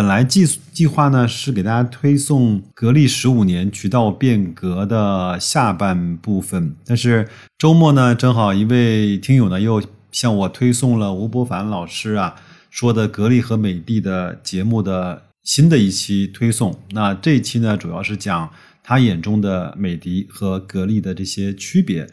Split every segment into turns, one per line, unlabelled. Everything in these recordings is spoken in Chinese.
本来计计划呢是给大家推送格力十五年渠道变革的下半部分，但是周末呢正好一位听友呢又向我推送了吴伯凡老师啊说的格力和美的的节目的新的一期推送。那这一期呢主要是讲他眼中的美的和格力的这些区别，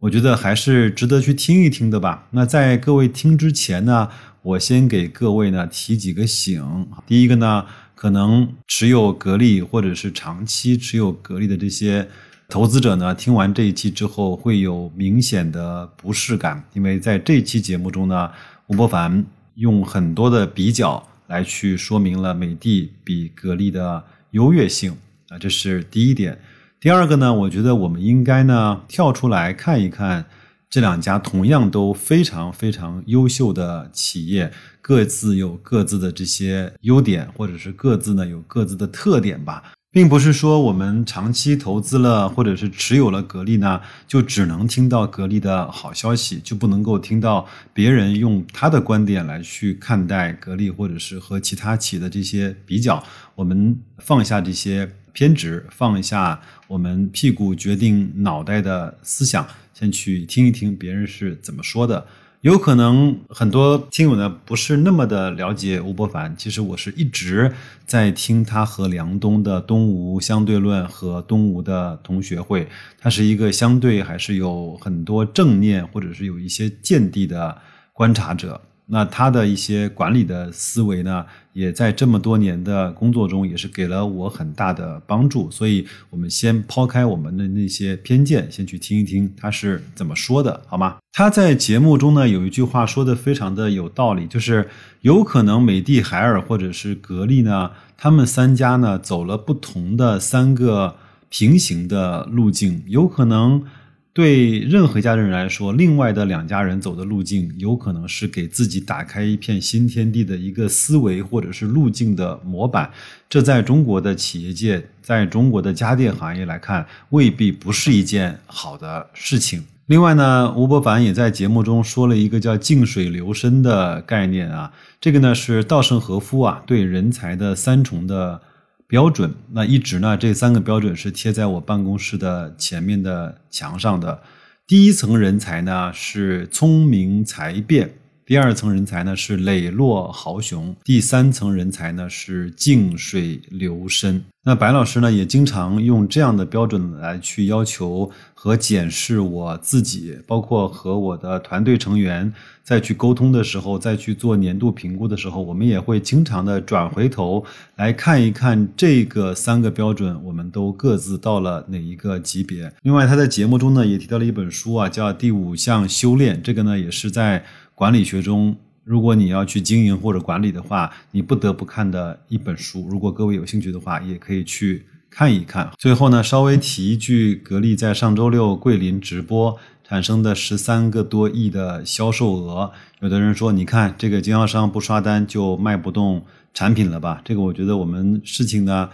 我觉得还是值得去听一听的吧。那在各位听之前呢。我先给各位呢提几个醒。第一个呢，可能持有格力或者是长期持有格力的这些投资者呢，听完这一期之后会有明显的不适感，因为在这期节目中呢，吴伯凡用很多的比较来去说明了美的比格力的优越性啊，这是第一点。第二个呢，我觉得我们应该呢跳出来看一看。这两家同样都非常非常优秀的企业，各自有各自的这些优点，或者是各自呢有各自的特点吧，并不是说我们长期投资了或者是持有了格力呢，就只能听到格力的好消息，就不能够听到别人用他的观点来去看待格力，或者是和其他企业的这些比较。我们放下这些偏执，放下我们屁股决定脑袋的思想。先去听一听别人是怎么说的，有可能很多听友呢不是那么的了解吴伯凡。其实我是一直在听他和梁冬的东吴相对论和东吴的同学会，他是一个相对还是有很多正念或者是有一些见地的观察者。那他的一些管理的思维呢，也在这么多年的工作中，也是给了我很大的帮助。所以，我们先抛开我们的那些偏见，先去听一听他是怎么说的，好吗？他在节目中呢，有一句话说的非常的有道理，就是有可能美的、海尔或者是格力呢，他们三家呢走了不同的三个平行的路径，有可能。对任何一家人来说，另外的两家人走的路径，有可能是给自己打开一片新天地的一个思维或者是路径的模板。这在中国的企业界，在中国的家电行业来看，未必不是一件好的事情。另外呢，吴伯凡也在节目中说了一个叫“静水流深”的概念啊，这个呢是稻盛和夫啊对人才的三重的。标准，那一直呢？这三个标准是贴在我办公室的前面的墙上的。第一层人才呢是聪明才辩，第二层人才呢是磊落豪雄，第三层人才呢是静水流深。那白老师呢也经常用这样的标准来去要求。和检视我自己，包括和我的团队成员再去沟通的时候，再去做年度评估的时候，我们也会经常的转回头来看一看这个三个标准，我们都各自到了哪一个级别。另外，他在节目中呢也提到了一本书啊，叫《第五项修炼》，这个呢也是在管理学中，如果你要去经营或者管理的话，你不得不看的一本书。如果各位有兴趣的话，也可以去。看一看，最后呢，稍微提一句，格力在上周六桂林直播产生的十三个多亿的销售额，有的人说，你看这个经销商不刷单就卖不动产品了吧？这个我觉得我们事情呢，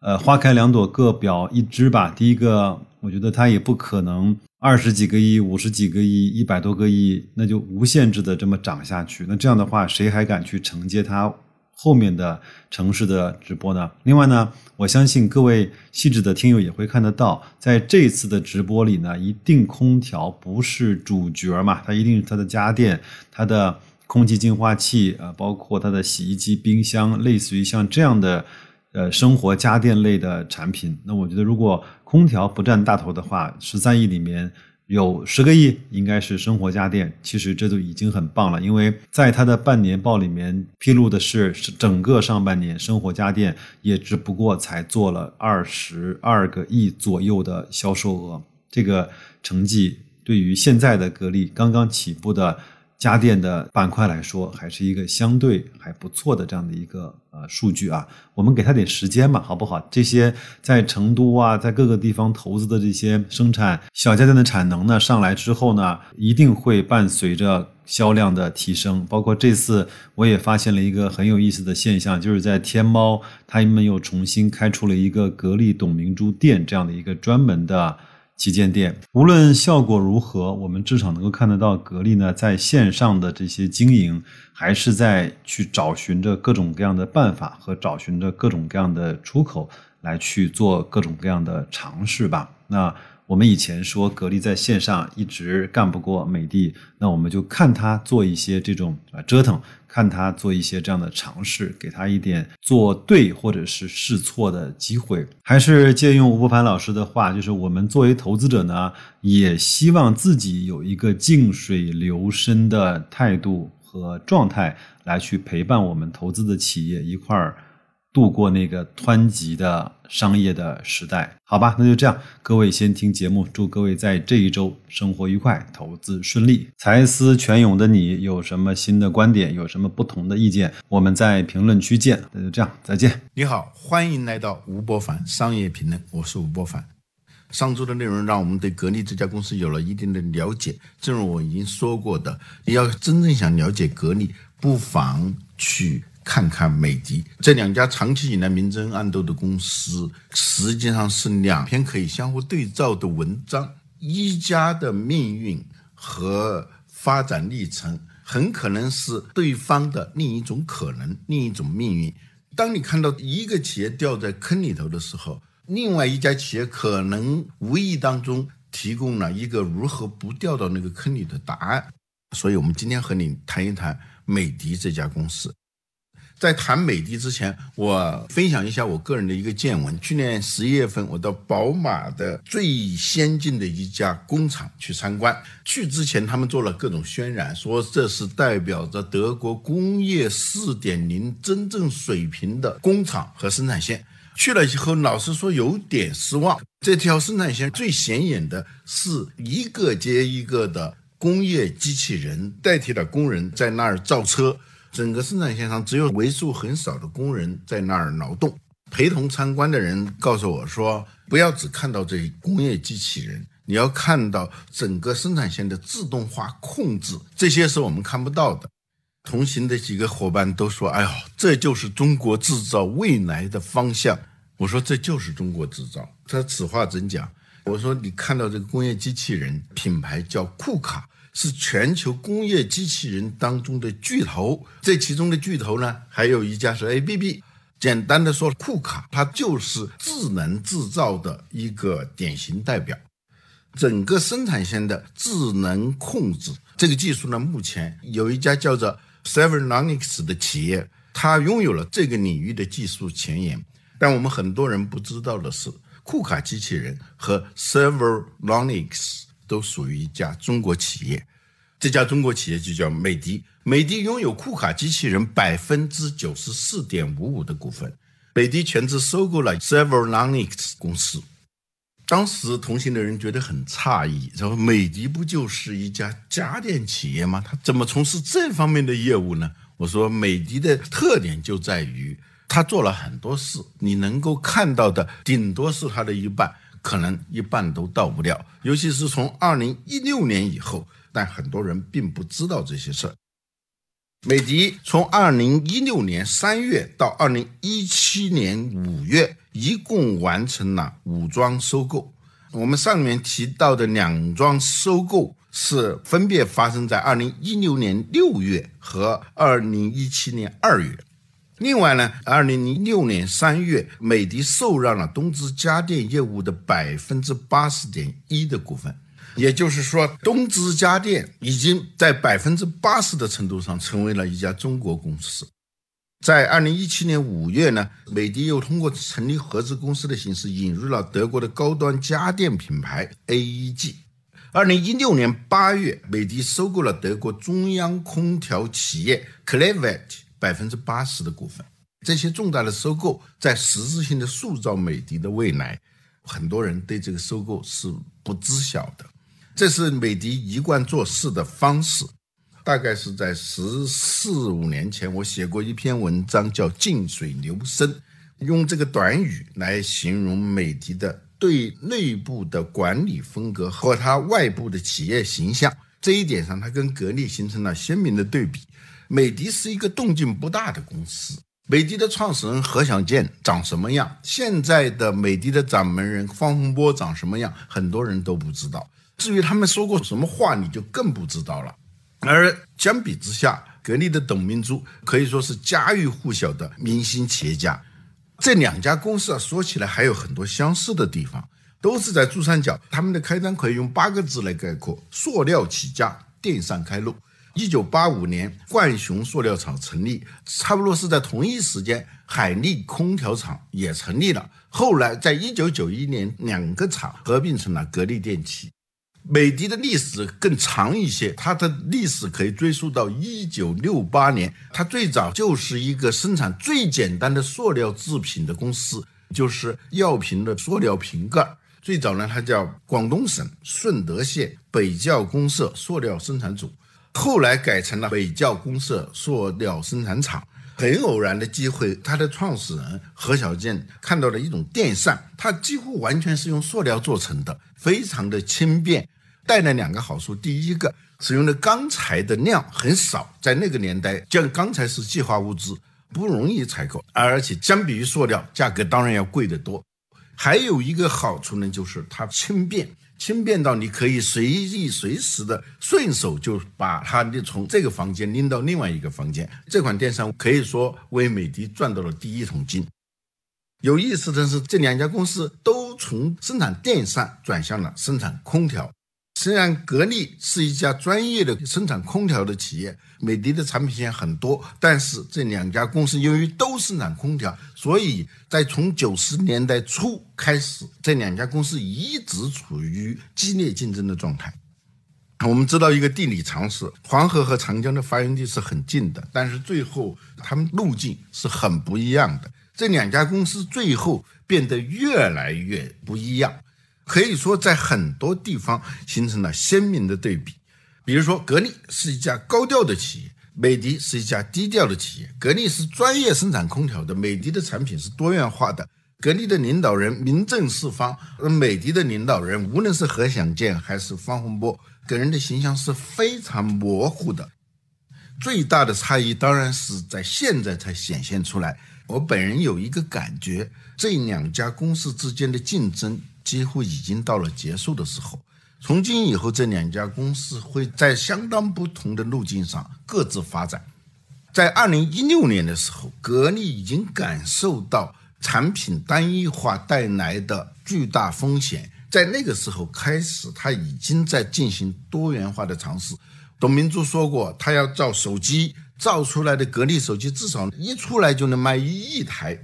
呃，花开两朵各表一枝吧。第一个，我觉得它也不可能二十几个亿、五十几个亿、一百多个亿，那就无限制的这么涨下去。那这样的话，谁还敢去承接它？后面的城市的直播呢？另外呢，我相信各位细致的听友也会看得到，在这次的直播里呢，一定空调不是主角嘛，它一定是它的家电、它的空气净化器啊，包括它的洗衣机、冰箱，类似于像这样的呃生活家电类的产品。那我觉得，如果空调不占大头的话，十三亿里面。有十个亿，应该是生活家电。其实这就已经很棒了，因为在它的半年报里面披露的是，是整个上半年生活家电也只不过才做了二十二个亿左右的销售额。这个成绩对于现在的格力刚刚起步的家电的板块来说，还是一个相对还不错的这样的一个呃数据啊。我们给他点时间嘛，好不好？这些在成都啊，在各个地方投资的这些生产小家电的产能呢，上来之后呢，一定会伴随着销量的提升。包括这次我也发现了一个很有意思的现象，就是在天猫，他们又重新开出了一个格力董明珠店这样的一个专门的。旗舰店，无论效果如何，我们至少能够看得到，格力呢在线上的这些经营，还是在去找寻着各种各样的办法和找寻着各种各样的出口，来去做各种各样的尝试吧。那。我们以前说格力在线上一直干不过美的，那我们就看他做一些这种啊折腾，看他做一些这样的尝试，给他一点做对或者是试错的机会。还是借用吴伯凡老师的话，就是我们作为投资者呢，也希望自己有一个静水流深的态度和状态，来去陪伴我们投资的企业一块儿。度过那个湍急的商业的时代，好吧，那就这样。各位先听节目，祝各位在这一周生活愉快，投资顺利。才思泉涌的你有什么新的观点，有什么不同的意见？我们在评论区见。那就这样，再见。
你好，欢迎来到吴伯凡商业评论，我是吴伯凡。上周的内容让我们对格力这家公司有了一定的了解。正如我已经说过的，你要真正想了解格力，不妨去。看看美的这两家长期以来明争暗斗的公司，实际上是两篇可以相互对照的文章。一家的命运和发展历程，很可能是对方的另一种可能，另一种命运。当你看到一个企业掉在坑里头的时候，另外一家企业可能无意当中提供了一个如何不掉到那个坑里的答案。所以，我们今天和你谈一谈美的这家公司。在谈美的之前，我分享一下我个人的一个见闻。去年十一月份，我到宝马的最先进的一家工厂去参观。去之前，他们做了各种渲染，说这是代表着德国工业四点零真正水平的工厂和生产线。去了以后，老实说有点失望。这条生产线最显眼的是一个接一个的工业机器人代替了工人在那儿造车。整个生产线上只有为数很少的工人在那儿劳动。陪同参观的人告诉我说：“不要只看到这工业机器人，你要看到整个生产线的自动化控制，这些是我们看不到的。”同行的几个伙伴都说：“哎呦，这就是中国制造未来的方向。”我说：“这就是中国制造。”他此话怎讲？我说：“你看到这个工业机器人品牌叫库卡。”是全球工业机器人当中的巨头，这其中的巨头呢，还有一家是 ABB。简单的说，库卡它就是智能制造的一个典型代表。整个生产线的智能控制这个技术呢，目前有一家叫做 Severnonics 的企业，它拥有了这个领域的技术前沿。但我们很多人不知道的是，库卡机器人和 Severnonics。都属于一家中国企业，这家中国企业就叫美的。美的拥有库卡机器人百分之九十四点五五的股份，美的全资收购了 Severnonics 公司。当时同行的人觉得很诧异，说美的不就是一家家电企业吗？他怎么从事这方面的业务呢？我说美的的特点就在于，他做了很多事，你能够看到的顶多是他的一半。可能一半都到不了，尤其是从二零一六年以后，但很多人并不知道这些事儿。美的从二零一六年三月到二零一七年五月，一共完成了五桩收购。我们上面提到的两桩收购是分别发生在二零一六年六月和二零一七年二月。另外呢，二零零六年三月，美的受让了东芝家电业务的百分之八十点一的股份，也就是说，东芝家电已经在百分之八十的程度上成为了一家中国公司。在二零一七年五月呢，美的又通过成立合资公司的形式引入了德国的高端家电品牌 AEG。二零一六年八月，美的收购了德国中央空调企业 c l e v e t 百分之八十的股份，这些重大的收购在实质性的塑造美的的未来。很多人对这个收购是不知晓的，这是美的一贯做事的方式。大概是在十四五年前，我写过一篇文章，叫“静水流深”，用这个短语来形容美的的对内部的管理风格和它外部的企业形象。这一点上，它跟格力形成了鲜明的对比。美的是一个动静不大的公司。美的的创始人何享健长什么样？现在的美的的掌门人方洪波长什么样？很多人都不知道。至于他们说过什么话，你就更不知道了。而相比之下，格力的董明珠可以说是家喻户晓的明星企业家。这两家公司啊，说起来还有很多相似的地方，都是在珠三角。他们的开端可以用八个字来概括：塑料起家，电扇开路。一九八五年，冠雄塑料厂成立，差不多是在同一时间，海力空调厂也成立了。后来，在一九九一年，两个厂合并成了格力电器。美的的历史更长一些，它的历史可以追溯到一九六八年。它最早就是一个生产最简单的塑料制品的公司，就是药瓶的塑料瓶盖。最早呢，它叫广东省顺德县北窖公社塑料生产组。后来改成了北窖公社塑料生产厂。很偶然的机会，它的创始人何小健看到了一种电扇，它几乎完全是用塑料做成的，非常的轻便，带来两个好处。第一个，使用的钢材的量很少，在那个年代，像钢材是计划物资，不容易采购，而且相比于塑料，价格当然要贵得多。还有一个好处呢，就是它轻便。轻便到你可以随意随时的顺手就把它的从这个房间拎到另外一个房间。这款电扇可以说为美的赚到了第一桶金。有意思的是，这两家公司都从生产电扇转向了生产空调。虽然格力是一家专业的生产空调的企业，美的的产品线很多，但是这两家公司由于都生产空调，所以在从九十年代初开始，这两家公司一直处于激烈竞争的状态。我们知道一个地理常识：黄河和长江的发源地是很近的，但是最后它们路径是很不一样的。这两家公司最后变得越来越不一样。可以说，在很多地方形成了鲜明的对比。比如说，格力是一家高调的企业，美的是一家低调的企业。格力是专业生产空调的，美的的产品是多元化的。格力的领导人名震四方，而美的的领导人无论是何享健还是方洪波，给人的形象是非常模糊的。最大的差异当然是在现在才显现出来。我本人有一个感觉，这两家公司之间的竞争。几乎已经到了结束的时候。从今以后，这两家公司会在相当不同的路径上各自发展。在二零一六年的时候，格力已经感受到产品单一化带来的巨大风险，在那个时候开始，他已经在进行多元化的尝试。董明珠说过，他要造手机，造出来的格力手机至少一出来就能卖一亿台。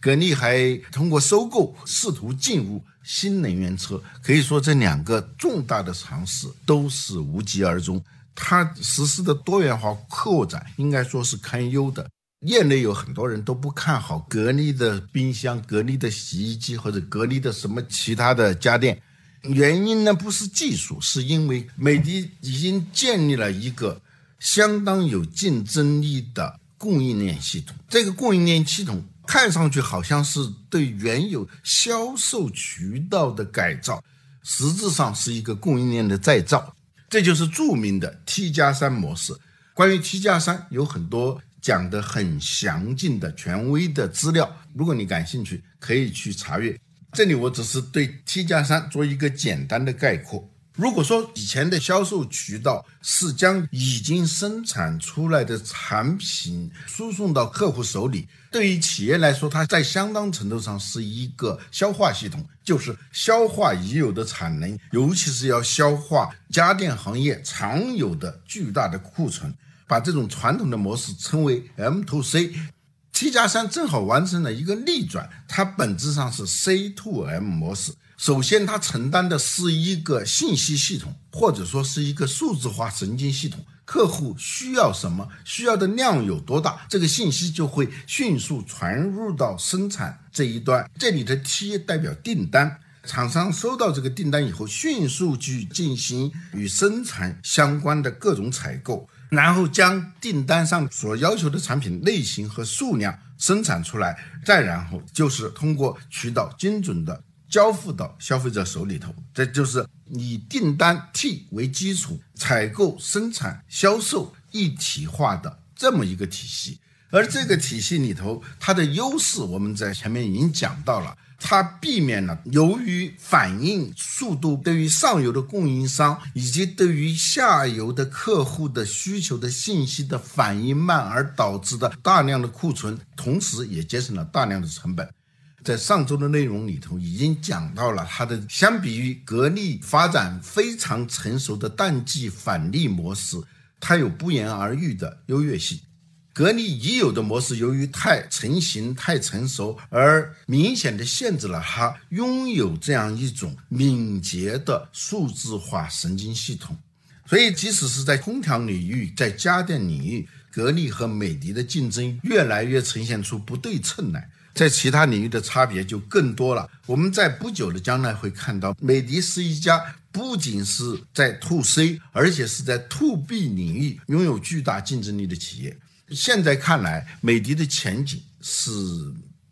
格力还通过收购试图进入新能源车，可以说这两个重大的尝试都是无疾而终。它实施的多元化扩展应该说是堪忧的。业内有很多人都不看好格力的冰箱、格力的洗衣机或者格力的什么其他的家电，原因呢不是技术，是因为美的已经建立了一个相当有竞争力的供应链系统。这个供应链系统。看上去好像是对原有销售渠道的改造，实质上是一个供应链的再造。这就是著名的 T 加三模式。关于 T 加三，有很多讲的很详尽的权威的资料，如果你感兴趣，可以去查阅。这里我只是对 T 加三做一个简单的概括。如果说以前的销售渠道是将已经生产出来的产品输送到客户手里，对于企业来说，它在相当程度上是一个消化系统，就是消化已有的产能，尤其是要消化家电行业常有的巨大的库存，把这种传统的模式称为 M to C。T 加三正好完成了一个逆转，它本质上是 C to M 模式。首先，它承担的是一个信息系统，或者说是一个数字化神经系统。客户需要什么，需要的量有多大，这个信息就会迅速传入到生产这一端。这里的 T 代表订单，厂商收到这个订单以后，迅速去进行与生产相关的各种采购。然后将订单上所要求的产品类型和数量生产出来，再然后就是通过渠道精准的交付到消费者手里头。这就是以订单 T 为基础，采购、生产、销售一体化的这么一个体系。而这个体系里头，它的优势我们在前面已经讲到了。它避免了由于反应速度对于上游的供应商以及对于下游的客户的需求的信息的反应慢而导致的大量的库存，同时也节省了大量的成本。在上周的内容里头已经讲到了它的，相比于格力发展非常成熟的淡季返利模式，它有不言而喻的优越性。格力已有的模式，由于太成型、太成熟，而明显的限制了它拥有这样一种敏捷的数字化神经系统。所以，即使是在空调领域、在家电领域，格力和美的的竞争越来越呈现出不对称来。在其他领域的差别就更多了。我们在不久的将来会看到，美的是一家不仅是在 To C，而且是在 To B 领域拥有巨大竞争力的企业。现在看来，美的的前景是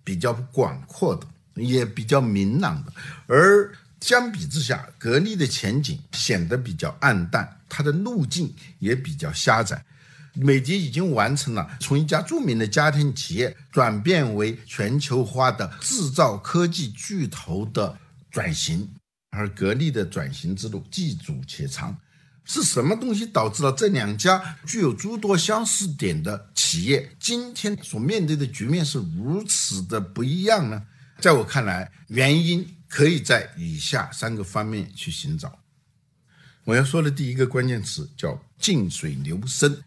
比较广阔的，也比较明朗的。而相比之下，格力的前景显得比较暗淡，它的路径也比较狭窄。美的已经完成了从一家著名的家庭企业转变为全球化的制造科技巨头的转型，而格力的转型之路既阻且长。是什么东西导致了这两家具有诸多相似点的企业今天所面对的局面是如此的不一样呢？在我看来，原因可以在以下三个方面去寻找。我要说的第一个关键词叫“静水流深”。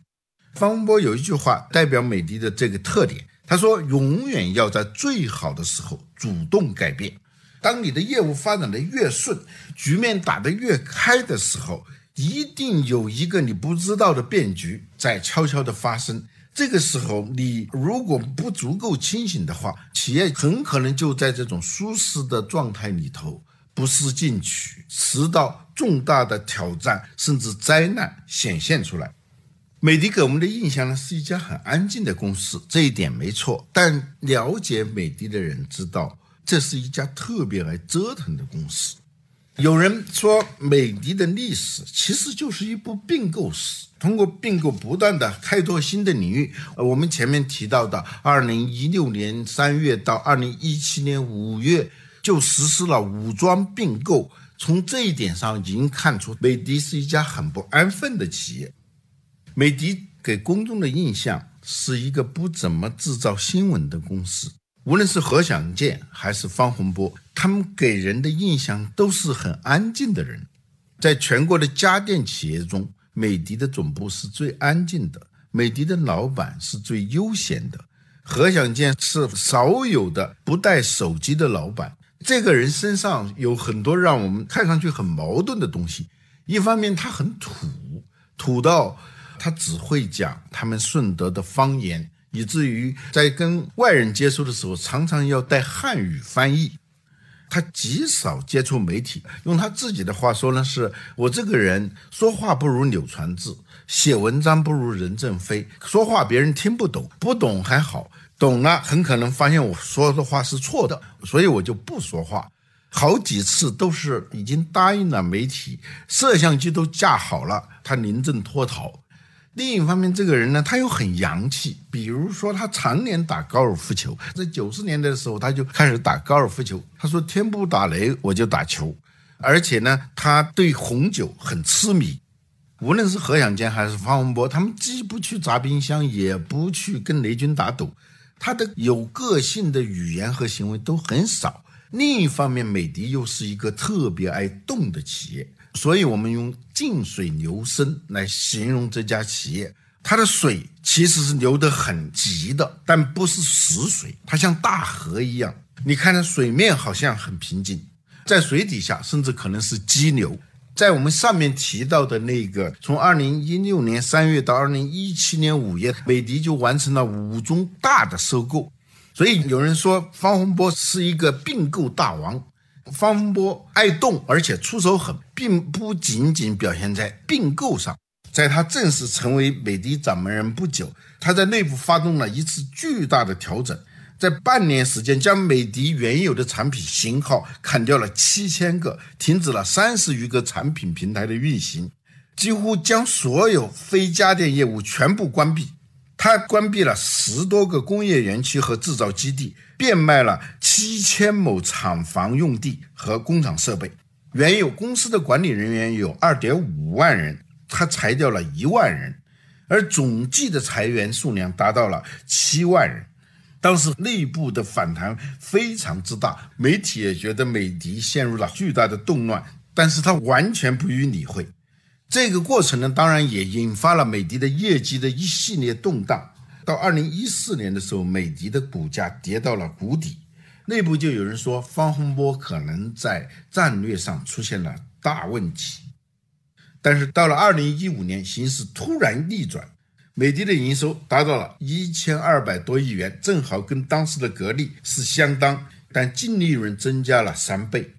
方文波有一句话代表美的的这个特点，他说：“永远要在最好的时候主动改变。当你的业务发展的越顺，局面打得越开的时候。”一定有一个你不知道的变局在悄悄的发生。这个时候，你如果不足够清醒的话，企业很可能就在这种舒适的状态里头不思进取，直到重大的挑战甚至灾难显现出来。美的给我们的印象呢，是一家很安静的公司，这一点没错。但了解美的的人知道，这是一家特别爱折腾的公司。有人说，美的的历史其实就是一部并购史，通过并购不断的开拓新的领域。我们前面提到的，二零一六年三月到二零一七年五月就实施了武装并购。从这一点上已经看出，美的是一家很不安分的企业。美的给公众的印象是一个不怎么制造新闻的公司。无论是何享健还是方洪波，他们给人的印象都是很安静的人。在全国的家电企业中，美的的总部是最安静的，美的的老板是最悠闲的。何享健是少有的不带手机的老板。这个人身上有很多让我们看上去很矛盾的东西。一方面，他很土，土到他只会讲他们顺德的方言。以至于在跟外人接触的时候，常常要带汉语翻译。他极少接触媒体，用他自己的话说呢，是我这个人说话不如柳传志，写文章不如任正非。说话别人听不懂，不懂还好，懂了很可能发现我说的话是错的，所以我就不说话。好几次都是已经答应了媒体，摄像机都架好了，他临阵脱逃。另一方面，这个人呢，他又很洋气。比如说，他常年打高尔夫球，在九十年代的时候，他就开始打高尔夫球。他说：“天不打雷，我就打球。”而且呢，他对红酒很痴迷。无论是何享健还是方文博，他们既不去砸冰箱，也不去跟雷军打赌。他的有个性的语言和行为都很少。另一方面，美的又是一个特别爱动的企业。所以，我们用“静水流深”来形容这家企业。它的水其实是流得很急的，但不是死水，它像大河一样。你看，它水面好像很平静，在水底下甚至可能是激流。在我们上面提到的那个，从二零一六年三月到二零一七年五月，美的就完成了五宗大的收购。所以有人说，方洪波是一个并购大王。方波爱动，而且出手狠，并不仅仅表现在并购上。在他正式成为美的掌门人不久，他在内部发动了一次巨大的调整，在半年时间将美的原有的产品型号砍掉了七千个，停止了三十余个产品平台的运行，几乎将所有非家电业务全部关闭。他关闭了十多个工业园区和制造基地，变卖了七千亩厂房用地和工厂设备。原有公司的管理人员有二点五万人。他裁掉了一万人，而总计的裁员数量达到了七万人。当时内部的反弹非常之大，媒体也觉得美的陷入了巨大的动乱，但是他完全不予理会。这个过程呢，当然也引发了美的的业绩的一系列动荡。到二零一四年的时候，美的的股价跌到了谷底，内部就有人说方洪波可能在战略上出现了大问题。但是到了二零一五年，形势突然逆转，美的的营收达到了一千二百多亿元，正好跟当时的格力是相当，但净利润增加了三倍。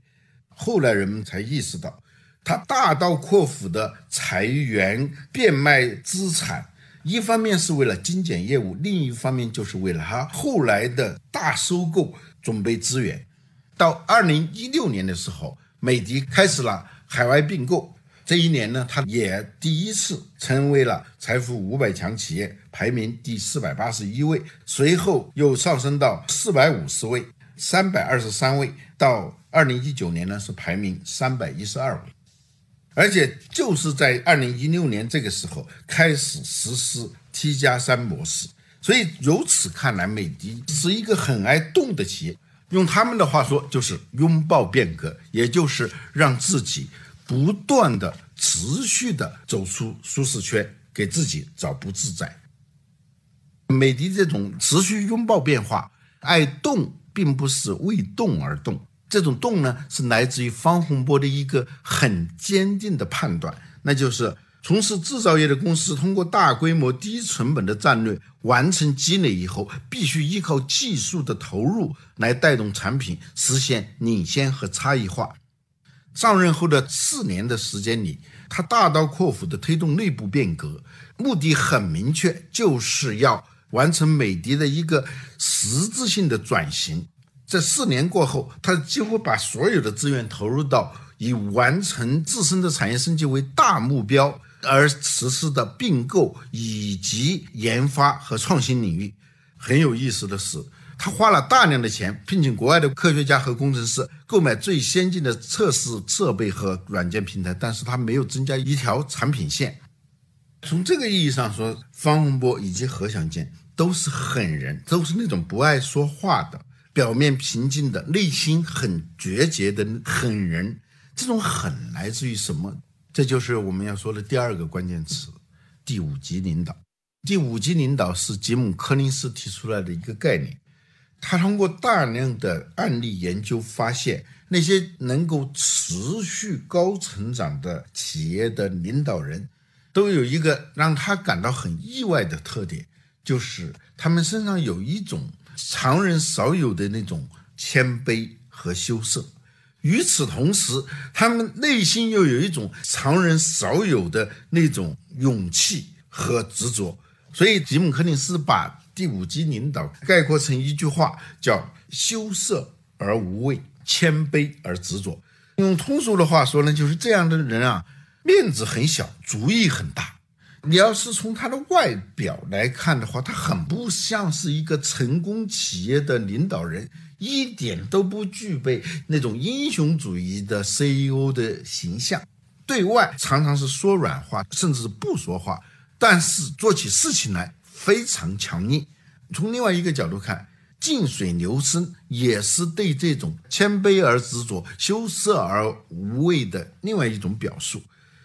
后来人们才意识到，他大刀阔斧的裁员、变卖资产，一方面是为了精简业务，另一方面就是为了他后来的大收购准备资源。到二零一六年的时候，美的开始了海外并购。这一年呢，他也第一次成为了财富五百强企业，排名第四百八十一位，随后又上升到四百五十位、三百二十三位，到二零一九年呢是排名三百一十二位，而且就是在二零一六年这个时候开始实施 T 加三模式，所以由此看来，美的是一个很爱动的企业，用他们的话说就是拥抱变革，也就是让自己。不断的、持续的走出舒适圈，给自己找不自在。美的这种持续拥抱变化、爱动，并不是为动而动。这种动呢，是来自于方洪波的一个很坚定的判断，那就是从事制造业的公司，通过大规模、低成本的战略完成积累以后，必须依靠技术的投入来带动产品实现领先和差异化。上任后的四年的时间里，他大刀阔斧地推动内部变革，目的很明确，就是要完成美的的一个实质性的转型。这四年过后，他几乎把所有的资源投入到以完成自身的产业升级为大目标而实施的并购以及研发和创新领域。很有意思的是。他花了大量的钱，聘请国外的科学家和工程师，购买最先进的测试设备和软件平台，但是他没有增加一条产品线。从这个意义上说，方洪波以及何享健都是狠人，都是那种不爱说话的、表面平静的、内心很决绝的狠人。这种狠来自于什么？这就是我们要说的第二个关键词：第五级领导。第五级领导是吉姆·柯林斯提出来的一个概念。他通过大量的案例研究发现，那些能够持续高成长的企业的领导人，都有一个让他感到很意外的特点，就是他们身上有一种常人少有的那种谦卑和羞涩。与此同时，他们内心又有一种常人少有的那种勇气和执着。所以，吉姆·柯林斯把。第五级领导概括成一句话，叫羞涩而无畏，谦卑而执着。用通俗的话说呢，就是这样的人啊，面子很小，主意很大。你要是从他的外表来看的话，他很不像是一个成功企业的领导人，一点都不具备那种英雄主义的 CEO 的形象。对外常常是说软话，甚至是不说话，但是做起事情来。非常强硬。从另外一个角度看，静水流深也是对这种谦卑而执着、羞涩而无畏的另外一种表述。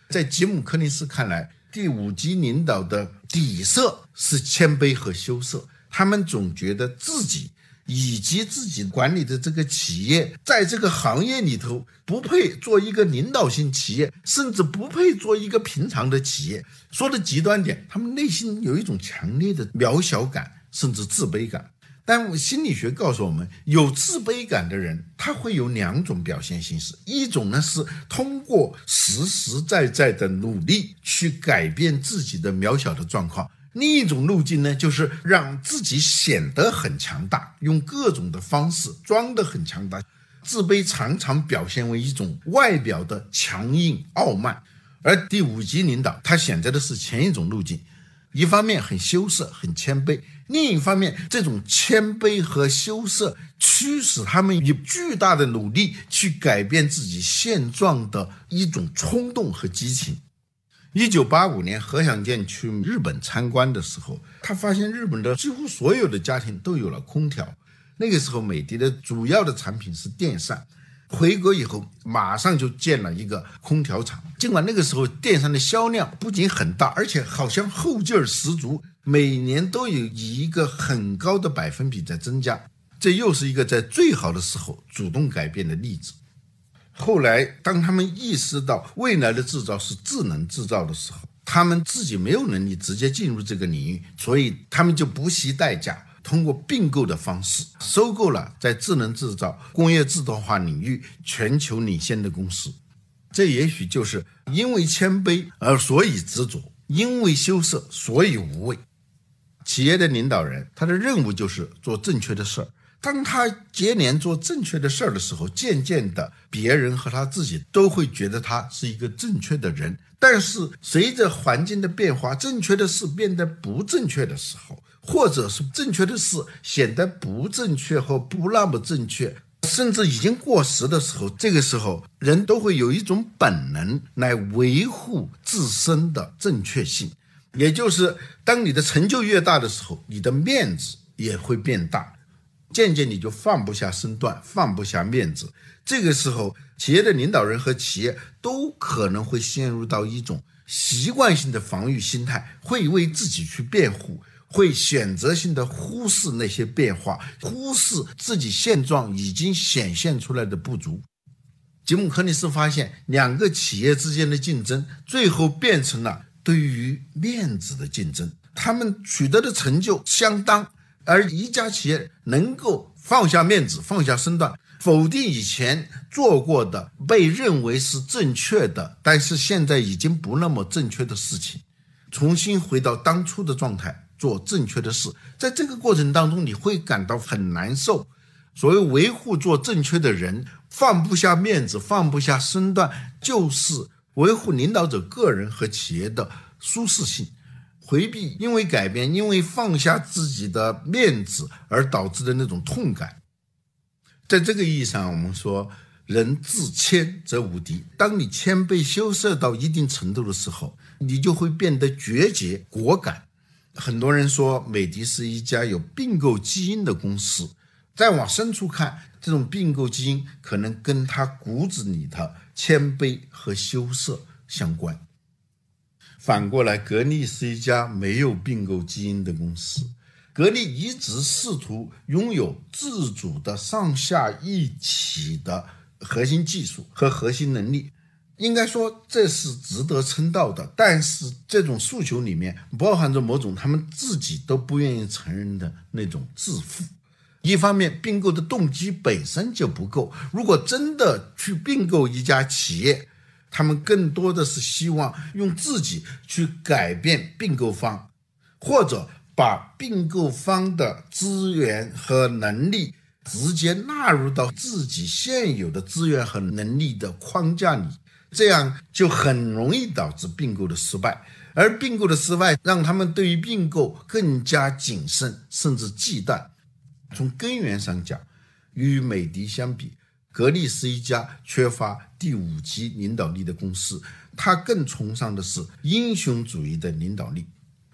在吉姆·柯林斯看来，第五级领导的底色是谦卑和羞涩。他们总觉得自己以及自己管理的这个企业，在这个行业里头不配做一个领导性企业，甚至不配做一个平常的企业。说的极端点，他们内心有一种强烈的渺小感，甚至自卑感。但心理学告诉我们，有自卑感的人，他会有两种表现形式：一种呢是通过实实在在的努力去改变自己的渺小的状况；另一种路径呢，就是让自己显得很强大，用各种的方式装得很强大。自卑常常表现为一种外表的强硬傲慢，而第五级领导他选择的是前一种路径。一方面很羞涩、很谦卑，另一方面，这种谦卑和羞涩驱使他们以巨大的努力去改变自己现状的一种冲动和激情。一九八五年，何享健去日本参观的时候，他发现日本的几乎所有的家庭都有了空调。那个时候，美的的主要的产品是电扇。回国以后，马上就建了一个空调厂。尽管那个时候电扇的销量不仅很大，而且好像后劲儿十足，每年都有以一个很高的百分比在增加。这又是一个在最好的时候主动改变的例子。后来，当他们意识到未来的制造是智能制造的时候，他们自己没有能力直接进入这个领域，所以他们就不惜代价。通过并购的方式收购了在智能制造、工业自动化领域全球领先的公司，这也许就是因为谦卑而所以执着，因为羞涩所以无畏。企业的领导人，他的任务就是做正确的事儿。当他接连做正确的事儿的时候，渐渐的，别人和他自己都会觉得他是一个正确的人。但是随着环境的变化，正确的事变得不正确的时候。或者是正确的事显得不正确或不那么正确，甚至已经过时的时候，这个时候人都会有一种本能来维护自身的正确性，也就是当你的成就越大的时候，你的面子也会变大，渐渐你就放不下身段，放不下面子。这个时候，企业的领导人和企业都可能会陷入到一种习惯性的防御心态，会为自己去辩护。会选择性的忽视那些变化，忽视自己现状已经显现出来的不足。吉姆·柯尼斯发现，两个企业之间的竞争，最后变成了对于面子的竞争。他们取得的成就相当，而一家企业能够放下面子、放下身段，否定以前做过的被认为是正确的，但是现在已经不那么正确的事情，重新回到当初的状态。做正确的事，在这个过程当中，你会感到很难受。所谓维护做正确的人，放不下面子，放不下身段，就是维护领导者个人和企业的舒适性，回避因为改变、因为放下自己的面子而导致的那种痛感。在这个意义上，我们说，人自谦则无敌。当你谦卑羞涩到一定程度的时候，你就会变得决绝果敢。很多人说美的是一家有并购基因的公司，再往深处看，这种并购基因可能跟他骨子里的谦卑和羞涩相关。反过来，格力是一家没有并购基因的公司，格力一直试图拥有自主的上下一体的核心技术和核心能力。应该说这是值得称道的，但是这种诉求里面包含着某种他们自己都不愿意承认的那种自负。一方面，并购的动机本身就不够。如果真的去并购一家企业，他们更多的是希望用自己去改变并购方，或者把并购方的资源和能力直接纳入到自己现有的资源和能力的框架里。这样就很容易导致并购的失败，而并购的失败让他们对于并购更加谨慎，甚至忌惮。从根源上讲，与美的相比，格力是一家缺乏第五级领导力的公司，它更崇尚的是英雄主义的领导力，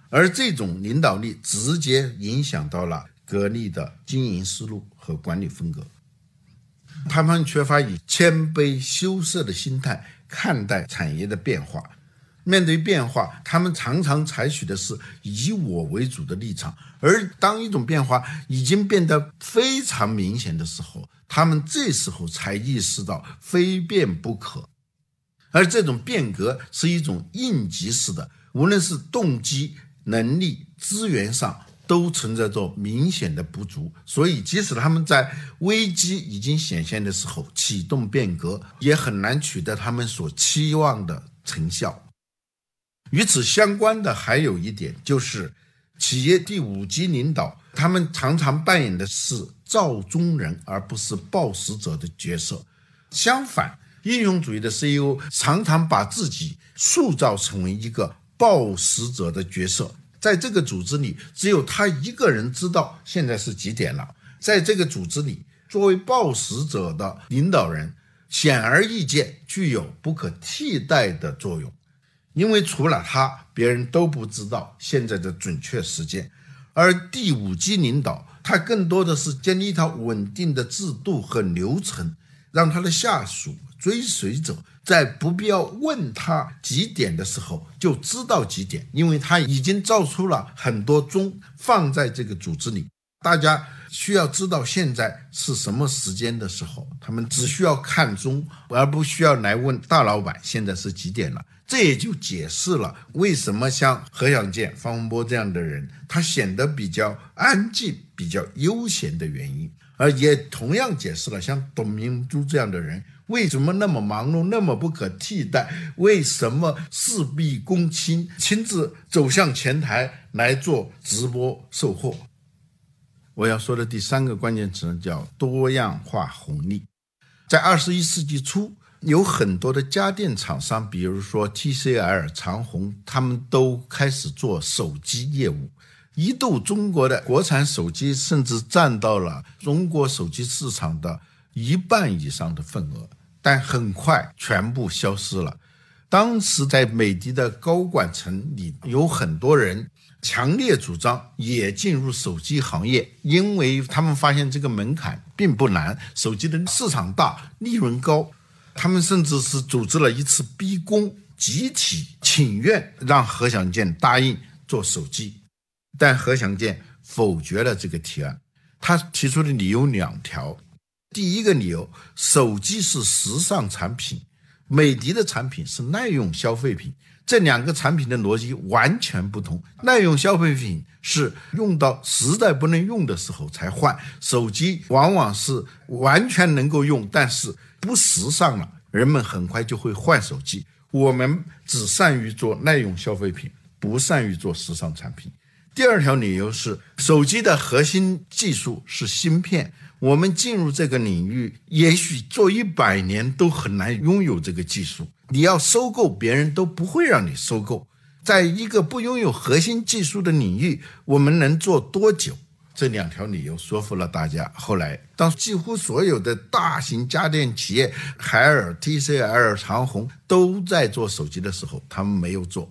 而这种领导力直接影响到了格力的经营思路和管理风格。他们缺乏以谦卑羞涩的心态。看待产业的变化，面对变化，他们常常采取的是以我为主的立场。而当一种变化已经变得非常明显的时候，他们这时候才意识到非变不可。而这种变革是一种应急式的，无论是动机、能力、资源上都存在着明显的不足，所以即使他们在危机已经显现的时候启动变革，也很难取得他们所期望的成效。与此相关的还有一点，就是企业第五级领导，他们常常扮演的是造中人，而不是报时者的角色。相反，英雄主义的 CEO 常常把自己塑造成为一个报时者的角色。在这个组织里，只有他一个人知道现在是几点了。在这个组织里，作为报时者的领导人，显而易见具有不可替代的作用，因为除了他，别人都不知道现在的准确时间。而第五级领导，他更多的是建立一套稳定的制度和流程，让他的下属。追随者在不必要问他几点的时候就知道几点，因为他已经造出了很多钟放在这个组织里。大家需要知道现在是什么时间的时候，他们只需要看钟，而不需要来问大老板现在是几点了。这也就解释了为什么像何小健、方洪波这样的人，他显得比较安静、比较悠闲的原因，而也同样解释了像董明珠这样的人。为什么那么忙碌，那么不可替代？为什么事必躬亲，亲自走向前台来做直播售货？我要说的第三个关键词，叫多样化红利。在二十一世纪初，有很多的家电厂商，比如说 TCL、长虹，他们都开始做手机业务。一度，中国的国产手机甚至占到了中国手机市场的一半以上的份额。但很快全部消失了。当时在美的的高管层里，有很多人强烈主张也进入手机行业，因为他们发现这个门槛并不难，手机的市场大，利润高。他们甚至是组织了一次逼宫，集体请愿，让何享健答应做手机。但何享健否决了这个提案，他提出的理由两条。第一个理由，手机是时尚产品，美的的产品是耐用消费品，这两个产品的逻辑完全不同。耐用消费品是用到实在不能用的时候才换，手机往往是完全能够用，但是不时尚了，人们很快就会换手机。我们只善于做耐用消费品，不善于做时尚产品。第二条理由是，手机的核心技术是芯片。我们进入这个领域，也许做一百年都很难拥有这个技术。你要收购别人都不会让你收购。在一个不拥有核心技术的领域，我们能做多久？这两条理由说服了大家。后来，当几乎所有的大型家电企业，海尔、TCL、长虹都在做手机的时候，他们没有做。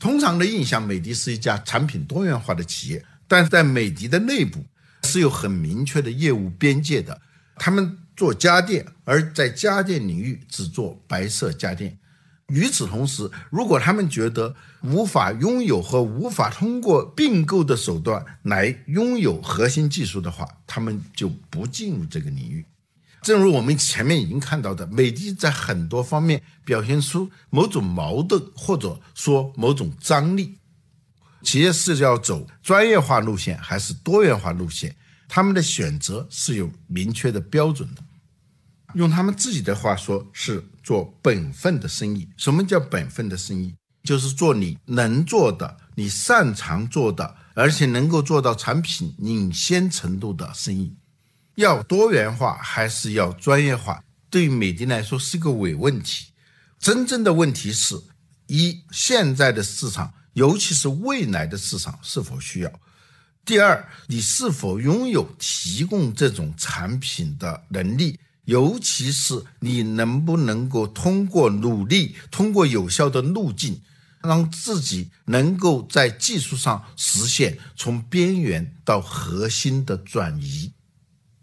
通常的印象，美的是一家产品多元化的企业，但是在美的的内部。是有很明确的业务边界的，他们做家电，而在家电领域只做白色家电。与此同时，如果他们觉得无法拥有和无法通过并购的手段来拥有核心技术的话，他们就不进入这个领域。正如我们前面已经看到的，美的在很多方面表现出某种矛盾，或者说某种张力。企业是要走专业化路线还是多元化路线？他们的选择是有明确的标准的。用他们自己的话说，是做本分的生意。什么叫本分的生意？就是做你能做的、你擅长做的，而且能够做到产品领先程度的生意。要多元化还是要专业化？对于美的来说是个伪问题。真正的问题是：一，现在的市场。尤其是未来的市场是否需要？第二，你是否拥有提供这种产品的能力？尤其是你能不能够通过努力，通过有效的路径，让自己能够在技术上实现从边缘到核心的转移？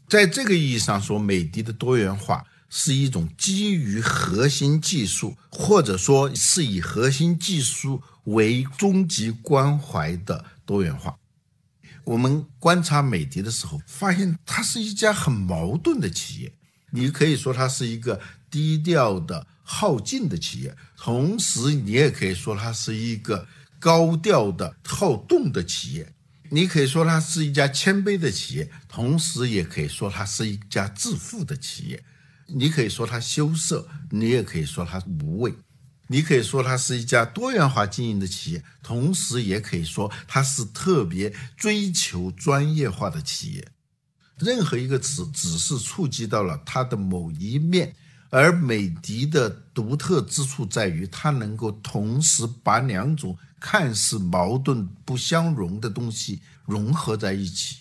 在这个意义上说，美的的多元化是一种基于核心技术，或者说是以核心技术。为终极关怀的多元化。我们观察美的的时候，发现它是一家很矛盾的企业。你可以说它是一个低调的好静的企业，同时你也可以说它是一个高调的好动的企业。你可以说它是一家谦卑的企业，同时也可以说它是一家致富的企业。你可以说它羞涩，你也可以说它无畏。你可以说它是一家多元化经营的企业，同时也可以说它是特别追求专业化的企业。任何一个词只是触及到了它的某一面，而美的的独特之处在于，它能够同时把两种看似矛盾不相容的东西融合在一起。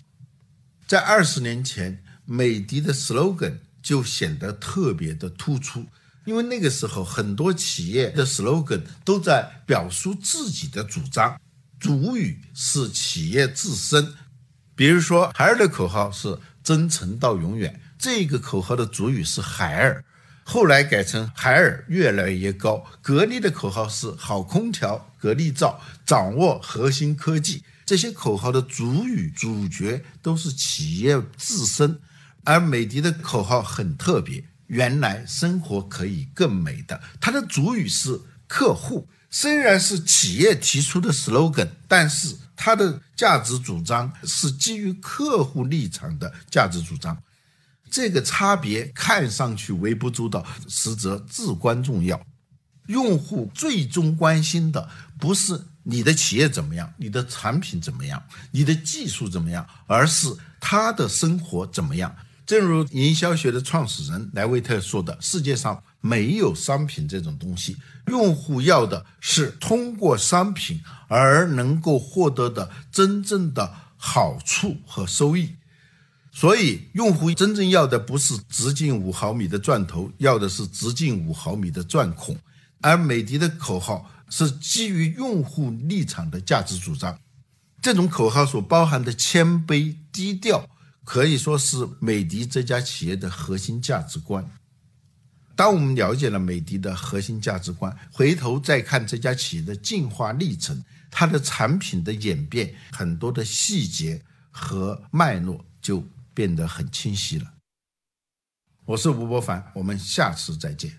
在二十年前，美的的 slogan 就显得特别的突出。因为那个时候，很多企业的 slogan 都在表述自己的主张，主语是企业自身。比如说，海尔的口号是“真诚到永远”，这个口号的主语是海尔，后来改成“海尔越来越高”。格力的口号是“好空调，格力造，掌握核心科技”。这些口号的主语、主角都是企业自身，而美的的口号很特别。原来生活可以更美的，它的主语是客户。虽然是企业提出的 slogan，但是它的价值主张是基于客户立场的价值主张。这个差别看上去微不足道，实则至关重要。用户最终关心的不是你的企业怎么样，你的产品怎么样，你的技术怎么样，而是他的生活怎么样。正如营销学的创始人莱维特说的：“世界上没有商品这种东西，用户要的是通过商品而能够获得的真正的好处和收益。所以，用户真正要的不是直径五毫米的钻头，要的是直径五毫米的钻孔。而美的的口号是基于用户立场的价值主张，这种口号所包含的谦卑、低调。”可以说是美的这家企业的核心价值观。当我们了解了美的的核心价值观，回头再看这家企业的进化历程，它的产品的演变，很多的细节和脉络就变得很清晰了。我是吴伯凡，我们下次再见。